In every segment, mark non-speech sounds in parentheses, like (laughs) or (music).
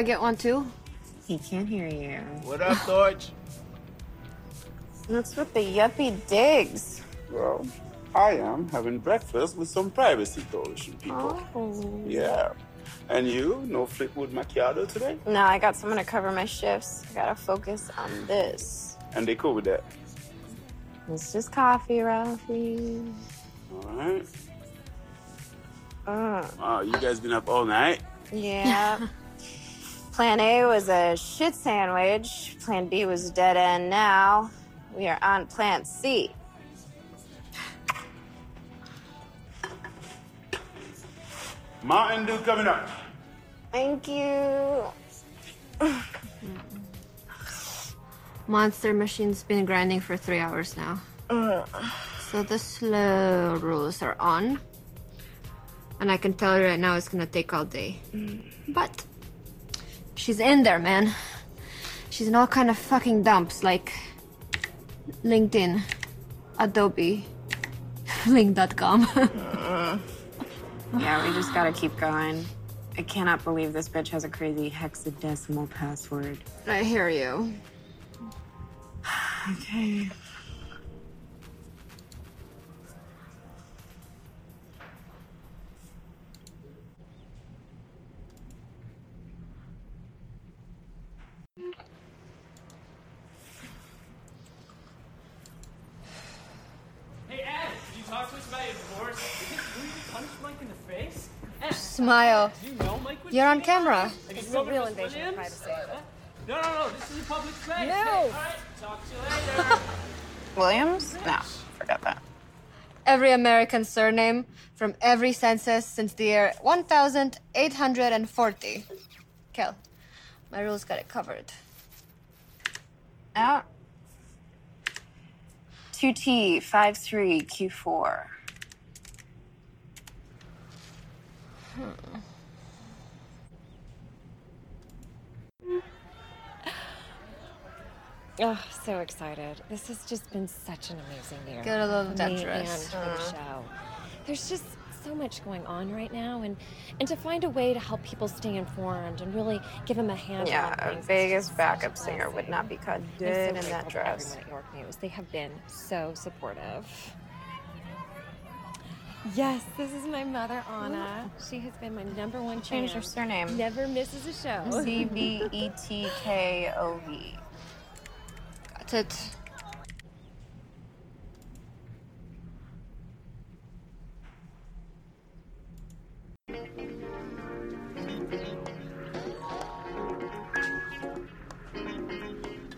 I get one too? He can't hear you. What up, Torch? What's with the yuppie digs? Well, I am having breakfast with some privacy coalition people. Oh. Yeah. And you? No Fleetwood macchiato today? No, I got someone to cover my shifts. I gotta focus on this. And they cool with that. It's just coffee, Ralphie. All right. Mm. Wow, you guys been up all night? Yeah. (laughs) Plan A was a shit sandwich. Plan B was a dead end now. We are on Plan C. Mountain Dew coming up. Thank you. (sighs) Monster Machine's been grinding for three hours now. So the slow rules are on. And I can tell you right now it's gonna take all day. Mm. But she's in there, man. She's in all kind of fucking dumps like LinkedIn, Adobe, (laughs) Link.com. (laughs) Yeah, we just gotta keep going. I cannot believe this bitch has a crazy hexadecimal password. I hear you. (sighs) Okay. Ed, you know Mike would You're on camera. Have you This is a real invasion of privacy. No, no, no, this is a public place. No. Hey, all right, talk to you later. (laughs) Williams? No, forget that. Every American surname from every census since the year 1840. Kel, my rules got it covered. Out. 2T, Oh, so excited. This has just been such an amazing year. Get a little for me dress. And for the show. There's just so much going on right now, and and to find a way to help people stay informed and really give them a hand. Yeah, a Vegas backup singer would not be cut I'm so in that dress. at York News. They have been so supportive. Yes, this is my mother, Anna. Oh. She has been my number one Change your surname. Never misses a show. Z V E T K O V. Got it.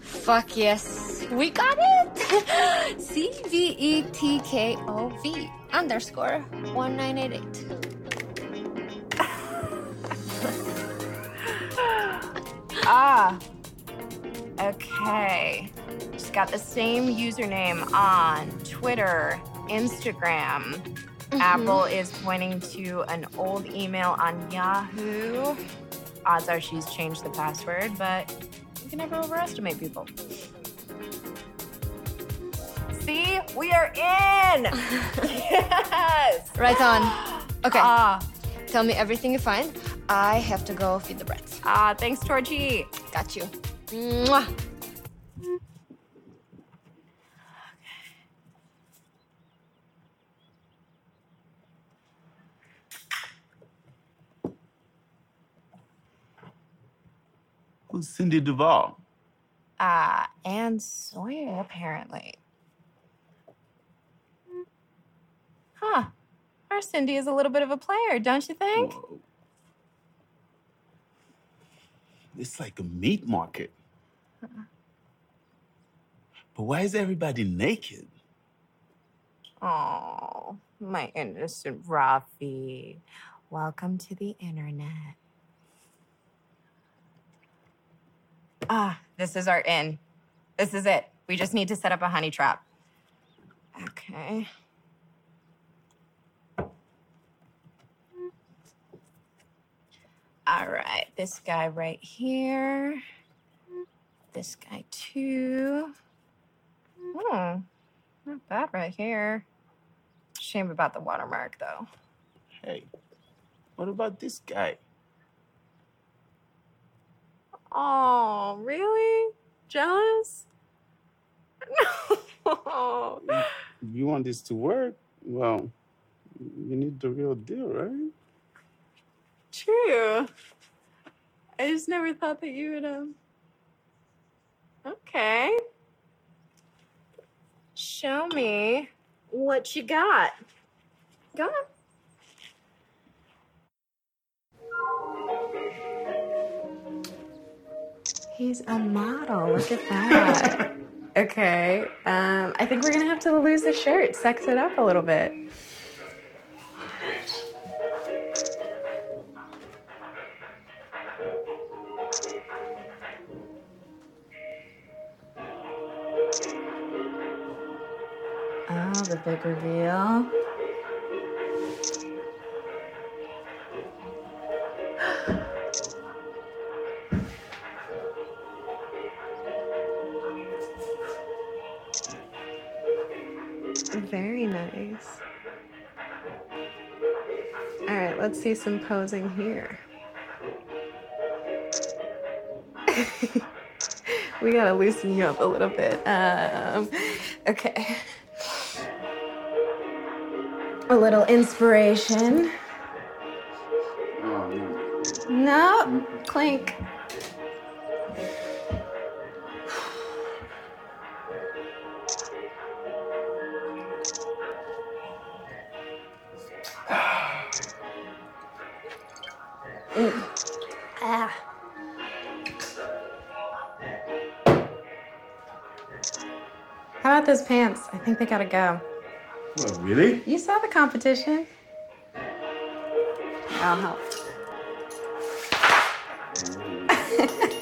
Fuck yes. We got it! (laughs) C V E T K O V underscore 1988. (laughs) Ah. Okay. She's got the same username on Twitter, Instagram. Apple is pointing to an old email on Yahoo. Odds are she's changed the password, but you can never overestimate people. See, we are in. (laughs) yes. Right on. (gasps) Okay, Ah, tell me everything you find. I have to go feed the brats. ah. Thanks, Georgie. Got you. Mwah. Who's Cindy Duvall? Ah, and Sawyer apparently. Huh. Our Cindy is a little bit of a player, don't you think? Whoa. It's like a meat market. But why is everybody naked? Oh, my innocent Rafi. Welcome to the internet. Ah, this is our inn. This is it. We just need to set up a honey trap. Okay. All right, this guy right here. This guy too. Hmm. Not bad right here. Shame about the watermark, though. Hey, what about this guy? Oh, really? Jealous? (laughs) No. You want this to work? Well, you need the real deal, right? True. I just never thought that you would, um. Okay. Show me what you got. Go on. He's a model. Look at that. (laughs) okay. Um, I think we're gonna have to lose the shirt, sex it up a little bit. The big reveal. (gasps) Very nice. All right, let's see some posing here. (laughs) we gotta loosen you up a little bit. Um, okay. (laughs) A little inspiration. Oh, no. No, clink. Ah. How about those pants? I think they gotta go. What, really? You saw the competition. I'll help. (laughs)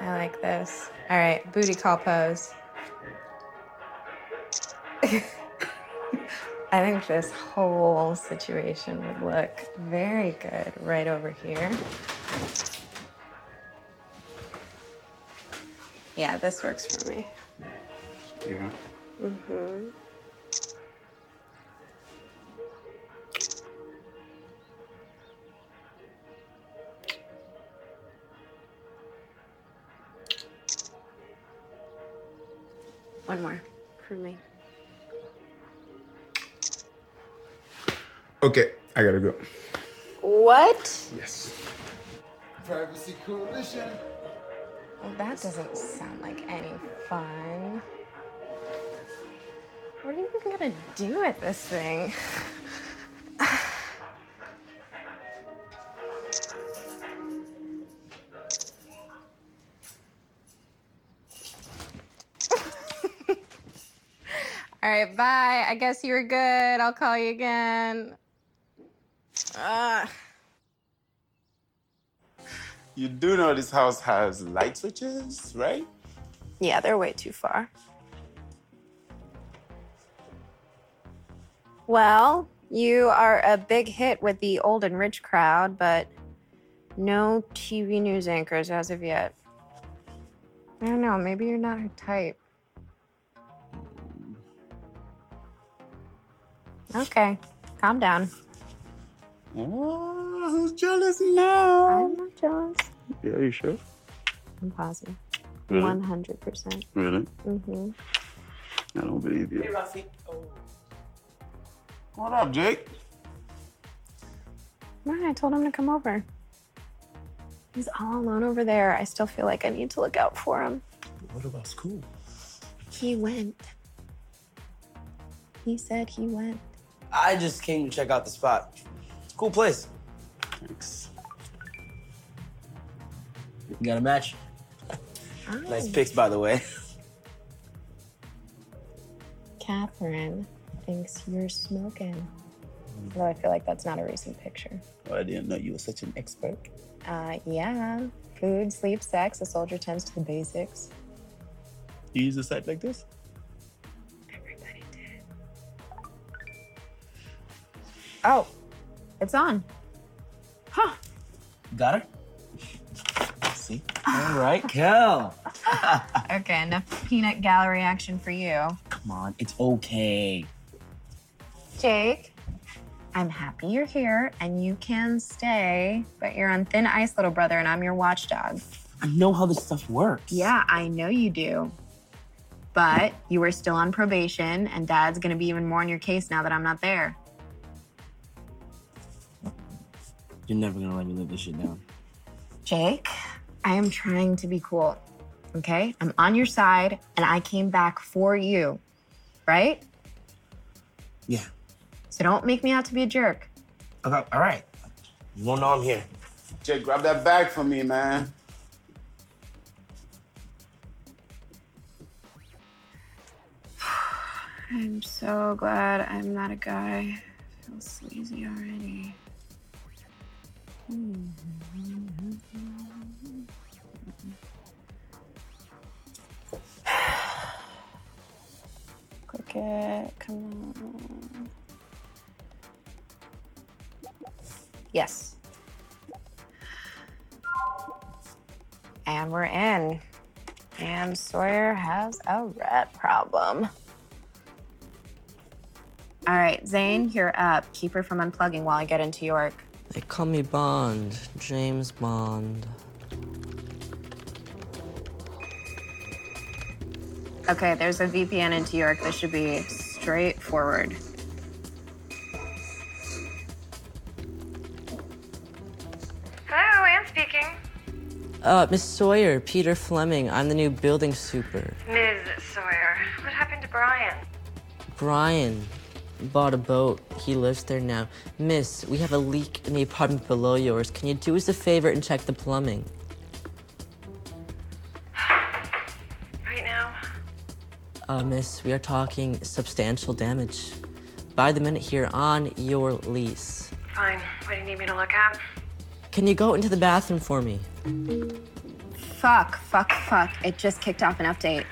I like this. All right, booty call pose. I think this whole situation would look very good right over here. Yeah, this works for me. Yeah. Mm-hmm. One more for me. Okay, I gotta go. What? Yes. Privacy Coalition. Well, that doesn't sound like any fun. What are you even gonna do with this thing? (laughs) All right, bye. I guess you were good. I'll call you again. Ah. You do know this house has light switches, right? Yeah, they're way too far. Well, you are a big hit with the old and rich crowd, but no TV news anchors as of yet. I don't know, maybe you're not her type. Okay, calm down. Oh, who's jealous now? I'm not jealous. Yeah, you sure? I'm positive. Really? 100%. Really? Mm-hmm. I don't believe you. Hey, Rafi. Oh. What up, Jake? Right, I told him to come over. He's all alone over there. I still feel like I need to look out for him. What about school? He went. He said he went. I just came to check out the spot. Cool place. Thanks. You got a match? (laughs) Nice pics, by the way. (laughs) Catherine thinks you're smoking. Though I feel like that's not a recent picture. Oh, I didn't know you were such an expert. Uh, yeah. Food, sleep, sex. A soldier tends to the basics. You use a site like this? Everybody did. Oh, It's on. Huh. Got her? See? All right, Kel. (laughs) Okay, enough peanut gallery action for you. Come on, it's okay. Jake, I'm happy you're here and you can stay, but you're on thin ice, little brother, and I'm your watchdog. I know how this stuff works. Yeah, I know you do. But you are still on probation, and dad's gonna be even more on your case now that I'm not there. You're never gonna let me live this shit down. Jake, I am trying to be cool. Okay? I'm on your side, and I came back for you, right? Yeah. So don't make me out to be a jerk. Okay, all right. You won't know I'm here. Jake, grab that bag for me, man. (sighs) I'm so glad I'm not a guy. I feel sleazy already. Click it. Come on. Yes. And we're in. And Sawyer has a rat problem. All right, Zane, you're up. Keep her from unplugging while I get into York. They call me Bond, James Bond. Okay, there's a VPN into York. This should be straightforward. Hello, Anne speaking. Uh, Miss Sawyer, Peter Fleming. I'm the new building super. Ms. Sawyer, what happened to Brian? Brian bought a boat. He lives there now. Miss, we have a leak in the apartment below yours. Can you do us a favor and check the plumbing? Right now? Uh, miss, we are talking substantial damage. By the minute here on your lease. Fine. What do you need me to look at? Can you go into the bathroom for me? Fuck, fuck, fuck. It just kicked off an update.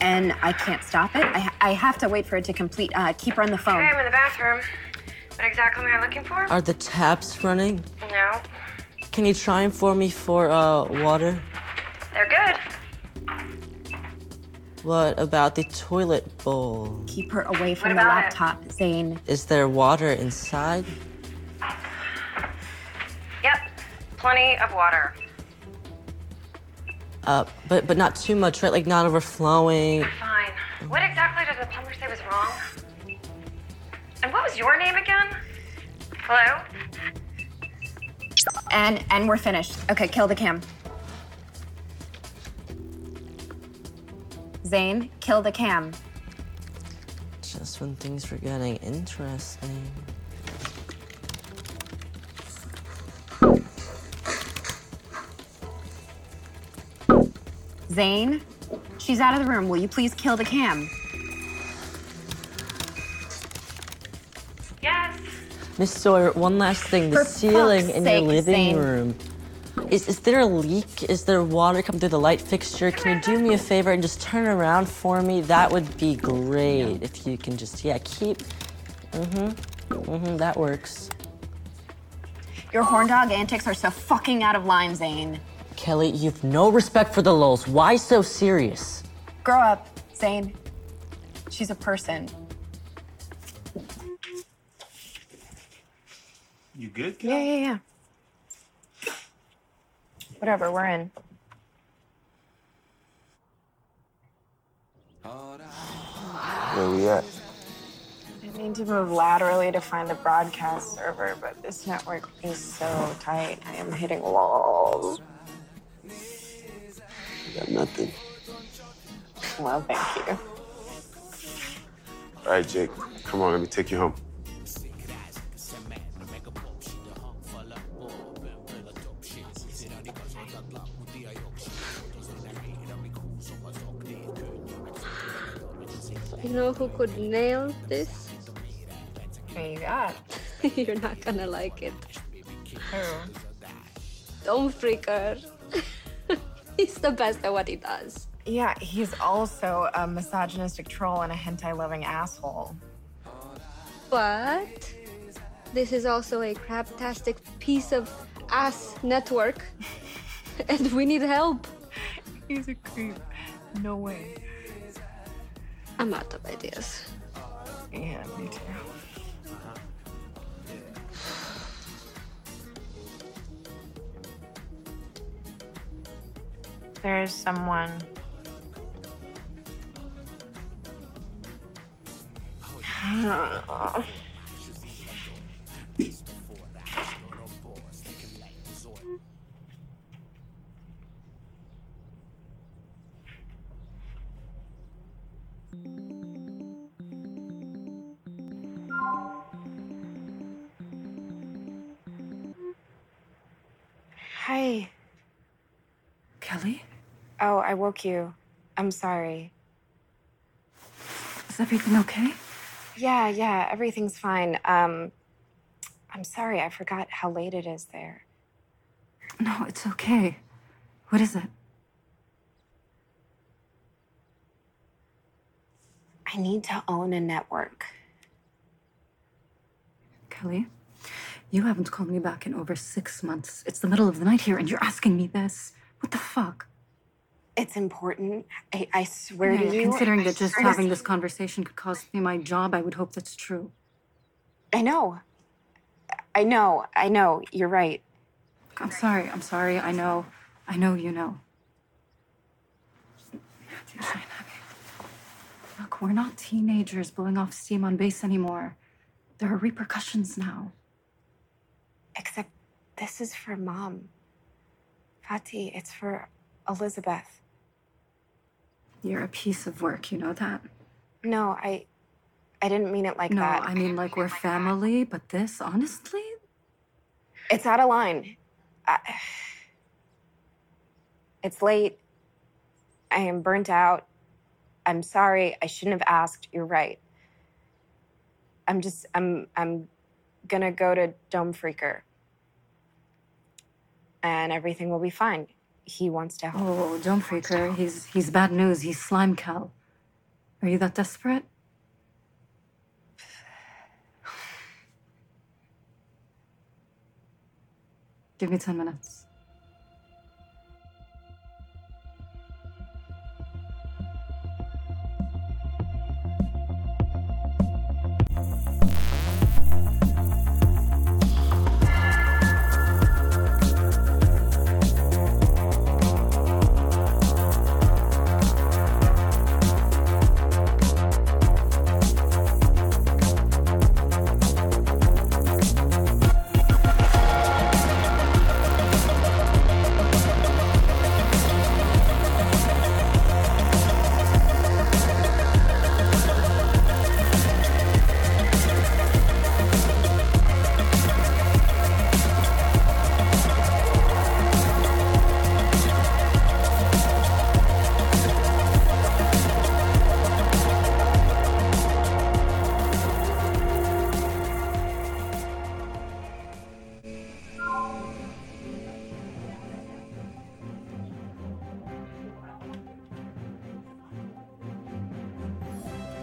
And I can't stop it. I, I have to wait for it to complete. Uh, keep her on the phone. Okay, I'm in the bathroom. What exactly am I looking for? Are the taps running? No. Can you try them for me for uh, water? They're good. What about the toilet bowl? Keep her away from the about it? laptop, Zane. Is there water inside? Yep. Plenty of water. Uh, but but not too much, right? Like not overflowing. Fine. What exactly did the plumber say was wrong? And what was your name again? Hello? And and we're finished. Okay, kill the cam. Zane, kill the cam. Just when things were getting interesting. Zane, she's out of the room. Will you please kill the cam? Yes. Miss Sawyer, one last thing. The For ceiling fuck's in your sake, living Zane. room. Is, is there a leak? Is there water coming through the light fixture? Can you do me a favor and just turn around for me? That would be great if you can just, yeah, keep. Mm hmm. Mm hmm. That works. Your horn dog antics are so fucking out of line, Zane. Kelly, you've no respect for the lulz. Why so serious? Grow up, Zane. She's a person. You good, Yeah, yeah, yeah. Whatever, we're in. Where we at? I need to move laterally to find the broadcast server, but this network is so tight. I am hitting walls. Got nothing. Well, thank you. All right, Jake. Come on, let me take you home. You know who could nail this? Who you got? (laughs) You're not gonna like it. Who? freak Freaker. He's the best at what he does. Yeah, he's also a misogynistic troll and a hentai loving asshole. But This is also a craptastic piece of ass network. (laughs) and we need help. He's a creep. No way. I'm out of ideas. Yeah, me too. There's someone. (sighs) (sighs) (sighs) I woke you. I'm sorry. Is everything okay? Yeah, yeah, everything's fine. Um, I'm sorry, I forgot how late it is there. No, it's okay. What is it? I need to own a network. Kelly, you haven't called me back in over six months. It's the middle of the night here, and you're asking me this. What the fuck? It's important. I, I swear Yeah, to you. considering I that just having this conversation could cost me my job, I would hope that's true. I know. I know. I know. You're right. I'm sorry. I'm sorry. I know. I know you know. Look, we're not teenagers blowing off steam on base anymore. There are repercussions now. Except this is for mom. Fati, it's for Elizabeth. You're a piece of work, you know that? No, I I didn't mean it like no, that. I mean like we're family, but this, honestly? It's out of line. I, it's late. I am burnt out. I'm sorry. I shouldn't have asked. You're right. I'm just I'm I'm gonna go to Dome Freaker. And everything will be fine. He wants to help. Oh, don't freak her. He's he's bad news. He's slime Cal. Are you that desperate? (sighs) Give me ten minutes.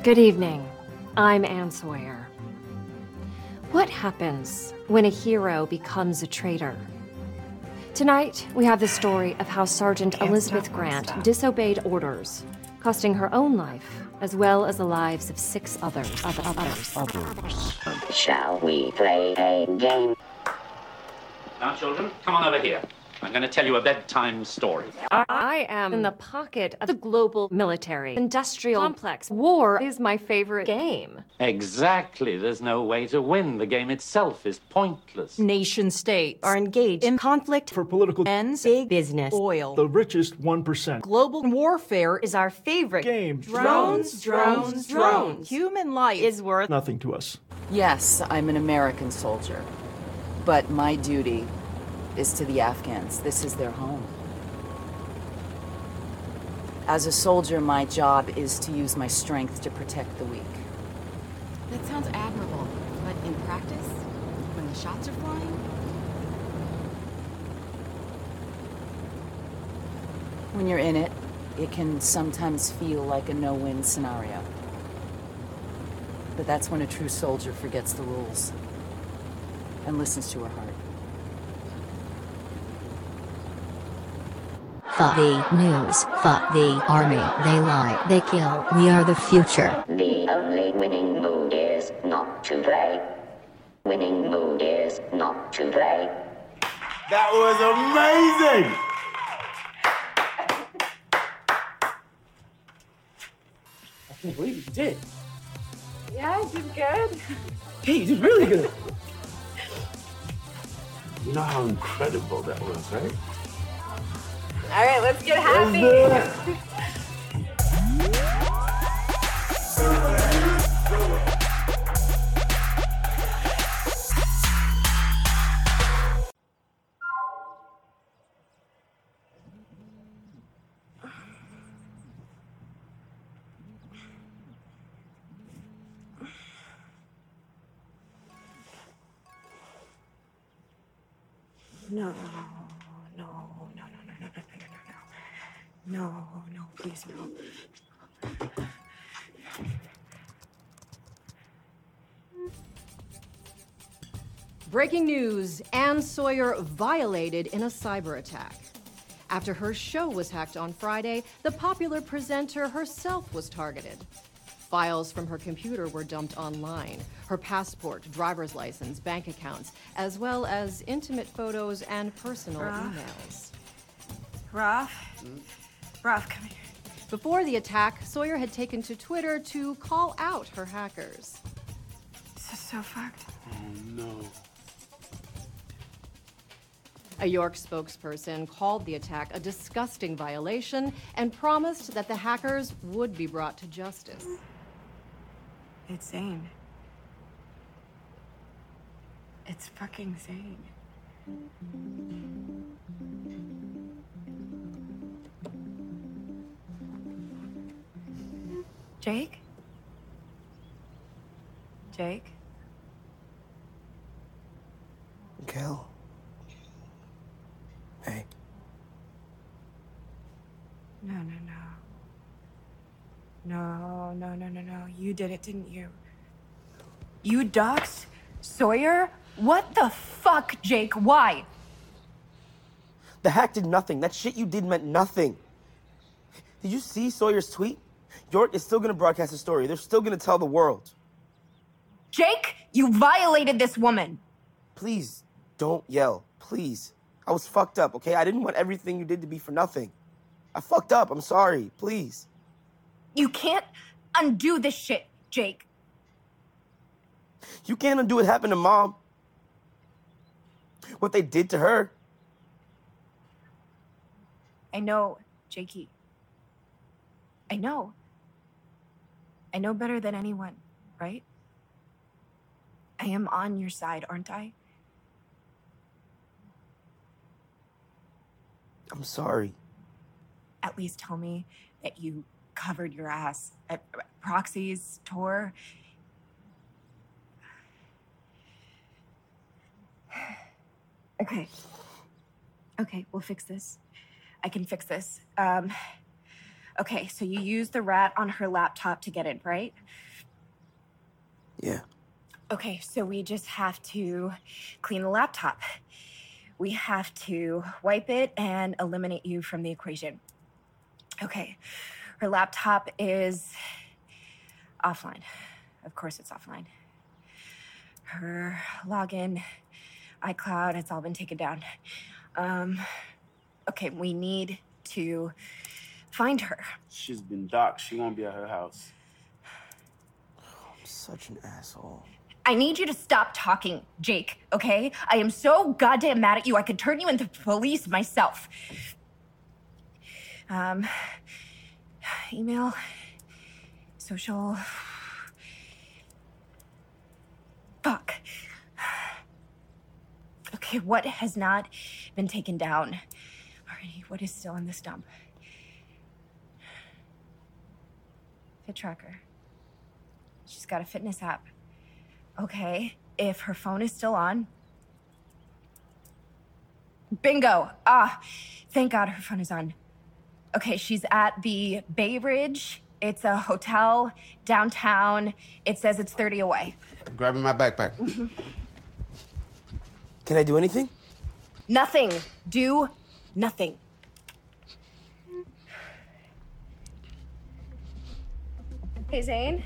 Good evening. I'm Anne Sawyer. What happens when a hero becomes a traitor? Tonight, we have the story of how Sergeant Elizabeth Grant disobeyed orders, costing her own life as well as the lives of six others. Other, others. Shall we play a game? Now, children, come on over here. I'm going to tell you a bedtime story. I am in the pocket of the global military industrial complex. War is my favorite game. Exactly. There's no way to win. The game itself is pointless. Nation states are engaged in conflict for political ends, big business, oil. The richest 1%. Global warfare is our favorite game. Drones, drones, drones. Human life is worth Nothing to us. Yes, I'm an American soldier. But my duty is to the Afghans. This is their home. As a soldier, my job is to use my strength to protect the weak. That sounds admirable, but in practice, when the shots are flying, When you're in it, it can sometimes feel like a no win scenario. But that's when a true soldier forgets the rules. and listens to her heart. Fuck the news, fuck the army, they lie, they kill, we are the future. The only winning move is not to play. Winning move is not to play. That was amazing! I can't believe you did. Yeah, I did good. Hey, you did really good. You know how incredible that was, right? All right, let's get happy. do. No, no, no, no, no, no, please, no. Breaking news Anne Sawyer violated in a cyber attack. After her show was hacked on Friday, the popular presenter herself was targeted. Files from her computer were dumped online her passport, driver's license, bank accounts, as well as intimate photos and personal emails. Ralph, mm-hmm come here. Before the attack, Sawyer had taken to Twitter to call out her hackers. This is so fucked. Oh no. A York spokesperson called the attack a disgusting violation and promised that the hackers would be brought to justice. It's Zane. It's fucking Zane. Jake? Jake? Kel. Hey. No, no, no. No, no, no, no, no. You did it, didn't you? You doxed Sawyer? What the fuck, Jake? Why? The hack did nothing. That shit you did meant nothing. Did you see Sawyer's tweet? York is still gonna broadcast the story. They're still gonna tell the world. Jake, you violated this woman. Please, don't yell. Please. I was fucked up, okay? I didn't want everything you did to be for nothing. I fucked up. I'm sorry. Please. You can't undo this shit, Jake. You can't undo what happened to mom. What they did to her. I know, Jakey. I know. I know better than anyone, right? I am on your side, aren't I? I'm sorry. At least tell me that you covered your ass at Proxy's tour. (sighs) Okay. Okay, we'll fix this. I can fix this. Um, okay, so you used the rat on her laptop to get in, right? Yeah. Okay, so we just have to clean the laptop. We have to wipe it and eliminate you from the equation. Okay, her laptop is offline. Of course, it's offline. Her login, iCloud, it's all been taken down. Um, okay, we need to find her. She's been doxed. She won't be at her house. (sighs) I'm such an asshole. I need you to stop talking, Jake, okay? I am so goddamn mad at you, I could turn you into police myself. Um, email, social. Fuck. Okay, what has not been taken down? Alrighty, what is still in this dump? Fit tracker. She's got a fitness app. Okay, if her phone is still on. Bingo! Ah, thank God her phone is on. Okay, she's at the Bay Ridge. It's a hotel downtown. It says it's 30 away. Grabbing my backpack. Can I do anything? Nothing. Do nothing. Hey, Zane.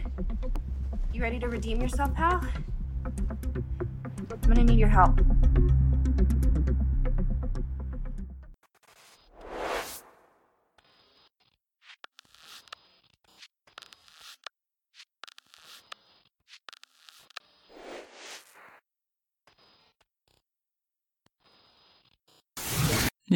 You ready to redeem yourself, pal? I'm gonna need your help.